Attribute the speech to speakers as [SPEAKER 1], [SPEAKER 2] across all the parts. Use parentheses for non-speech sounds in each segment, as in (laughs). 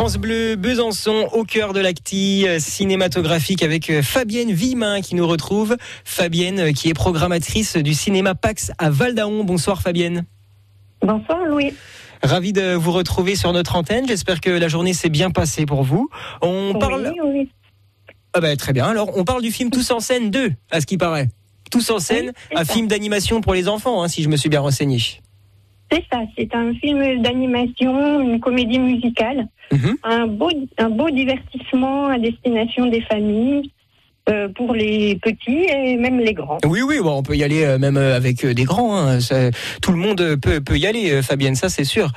[SPEAKER 1] France Bleu, Besançon, au cœur de l'acti euh, cinématographique avec euh, Fabienne Villemin qui nous retrouve. Fabienne euh, qui est programmatrice du cinéma Pax à Val-d'Aon. Bonsoir Fabienne.
[SPEAKER 2] Bonsoir Louis.
[SPEAKER 1] Ravi de vous retrouver sur notre antenne. J'espère que la journée s'est bien passée pour vous. On parle.
[SPEAKER 2] Oui, oui.
[SPEAKER 1] Ah ben, très bien. Alors, on parle du film Tous en scène 2, à ce qui paraît. Tous en scène,
[SPEAKER 2] Oui,
[SPEAKER 1] un
[SPEAKER 2] ça.
[SPEAKER 1] film d'animation pour les enfants, hein, si je me suis bien renseigné.
[SPEAKER 2] C'est ça, c'est un film d'animation, une comédie musicale,
[SPEAKER 1] Mhm.
[SPEAKER 2] un, beau, un beau divertissement à destination des familles, euh, pour les petits et même les grands.
[SPEAKER 1] Oui, oui, bon, on peut y aller euh, même euh, avec euh, des grands. hein. Ça- tout le monde peut, peut y aller, Fabienne, ça c'est sûr.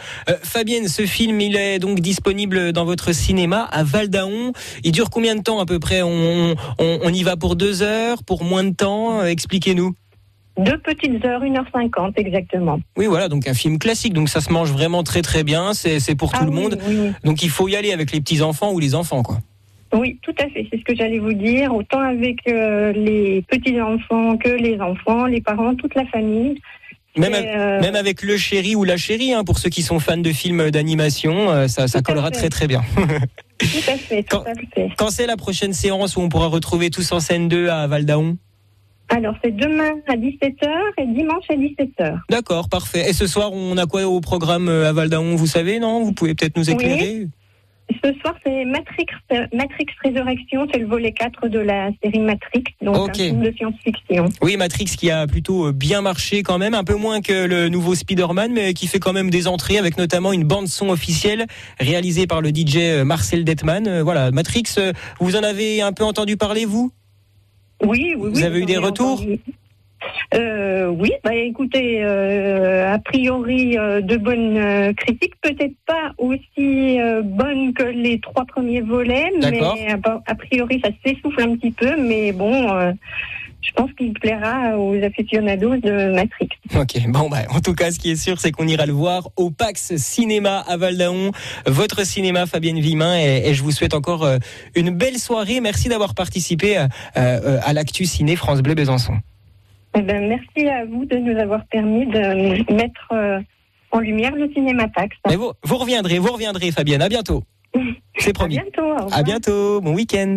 [SPEAKER 1] Fabienne, ce film, il est donc disponible dans votre cinéma à Val d'Aon. Il dure combien de temps à peu près? On, on, on y va pour deux heures, pour moins de temps? Expliquez-nous.
[SPEAKER 2] Deux petites heures, 1h50 exactement.
[SPEAKER 1] Oui, voilà, donc un film classique, donc ça se mange vraiment très très bien. C'est pour tout
[SPEAKER 2] Ah
[SPEAKER 1] le monde.
[SPEAKER 2] Oui,
[SPEAKER 1] Donc il faut y aller avec les petits enfants ou les enfants, quoi.
[SPEAKER 2] oui, tout à fait, c'est ce que j'allais vous dire, autant avec euh, les petits-enfants que les enfants, les parents, toute la famille.
[SPEAKER 1] Même,
[SPEAKER 2] euh,
[SPEAKER 1] même avec le chéri ou la chérie, hein, pour ceux qui sont fans de films d'animation, euh, ça, ça collera
[SPEAKER 2] fait.
[SPEAKER 1] très très bien.
[SPEAKER 2] Tout à fait, tout (laughs)
[SPEAKER 1] Quand-
[SPEAKER 2] à fait.
[SPEAKER 1] Quand c'est la prochaine séance où on pourra retrouver tous en scène 2 à Val d'Aon?
[SPEAKER 2] Alors, c'est demain à 17h et dimanche à 17h.
[SPEAKER 1] D'accord, parfait. Et ce soir, on a quoi au programme euh, à Val d'Aon, vous savez, non? Vous pouvez peut-être nous éclairer?
[SPEAKER 2] Ce soir, c'est Matrix, euh, Matrix Résurrection, c'est le volet 4 de la série Matrix, donc un film de science-fiction.
[SPEAKER 1] Oui, Matrix qui a plutôt euh, bien marché quand même, un peu moins que le nouveau Spider-Man, mais qui fait quand même des entrées avec notamment une bande-son officielle réalisée par le DJ Marcel Detman. Voilà, Matrix, vous en avez un peu entendu parler, vous?
[SPEAKER 2] Oui, oui, oui.
[SPEAKER 1] Vous avez eu des retours
[SPEAKER 2] entendu. euh, Oui, bah écoutez, euh, a priori euh, de bonnes euh, critiques, peut-être pas aussi bonnes que les trois premiers volets, mais a, a priori ça s'essouffle un petit peu, mais bon, je pense qu'il plaira aux aficionados de Matrix.
[SPEAKER 1] Ok, bon bah en tout cas ce qui est sûr c'est qu'on ira le voir au Pax Cinéma à Val d'Aon, votre cinéma Fabienne Vimin et, et je vous souhaite encore euh, une belle soirée. Merci d'avoir participé euh, euh, à l'actu ciné France Bleu Besançon.
[SPEAKER 2] Eh ben, merci à vous de nous avoir permis de mettre euh, en lumière le cinéma Pax.
[SPEAKER 1] Vous, vous reviendrez, vous reviendrez Fabienne, à bientôt. (laughs) C'est
[SPEAKER 2] À
[SPEAKER 1] promis.
[SPEAKER 2] bientôt. au revoir.
[SPEAKER 1] À bientôt, bon week-end.